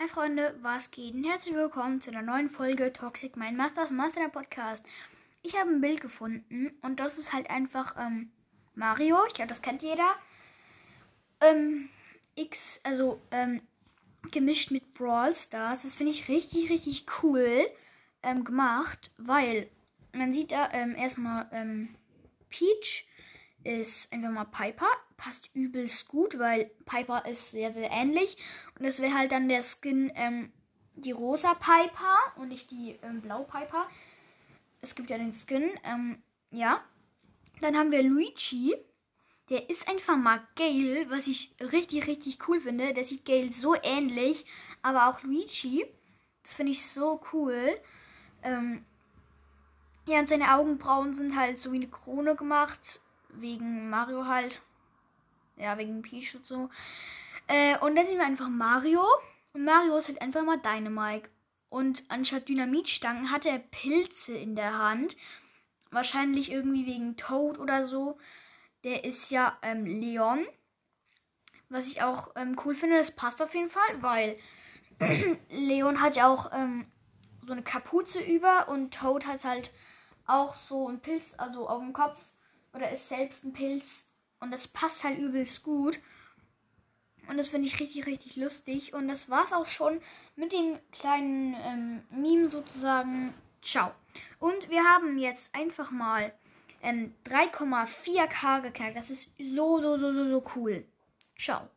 Hi Freunde, was geht? Und herzlich willkommen zu einer neuen Folge Toxic Mind Masters Master Podcast. Ich habe ein Bild gefunden und das ist halt einfach ähm, Mario. Ich glaube, das kennt jeder. Ähm, X, also ähm, gemischt mit Brawl Stars. Das finde ich richtig, richtig cool ähm, gemacht, weil man sieht da ähm, erstmal ähm, Peach ist einfach mal Piper. Passt übelst gut, weil Piper ist sehr, sehr ähnlich. Und das wäre halt dann der Skin, ähm, die rosa Piper und nicht die ähm, blau Piper. Es gibt ja den Skin, ähm, ja. Dann haben wir Luigi. Der ist einfach mal Gale, was ich richtig, richtig cool finde. Der sieht Gale so ähnlich. Aber auch Luigi. Das finde ich so cool. Ähm, ja, und seine Augenbrauen sind halt so wie eine Krone gemacht wegen Mario halt. Ja, wegen Peach und so. Äh, und dann sehen wir einfach Mario. Und Mario ist halt einfach mal Dynamite. Und anstatt Dynamitstangen hat er Pilze in der Hand. Wahrscheinlich irgendwie wegen Toad oder so. Der ist ja ähm, Leon. Was ich auch ähm, cool finde, das passt auf jeden Fall, weil Leon hat ja auch ähm, so eine Kapuze über und Toad hat halt auch so ein Pilz, also auf dem Kopf oder ist selbst ein Pilz. Und das passt halt übelst gut. Und das finde ich richtig, richtig lustig. Und das war's auch schon mit dem kleinen ähm, Meme sozusagen. Ciao. Und wir haben jetzt einfach mal ähm, 3,4k geknackt. Das ist so, so, so, so, so cool. Ciao.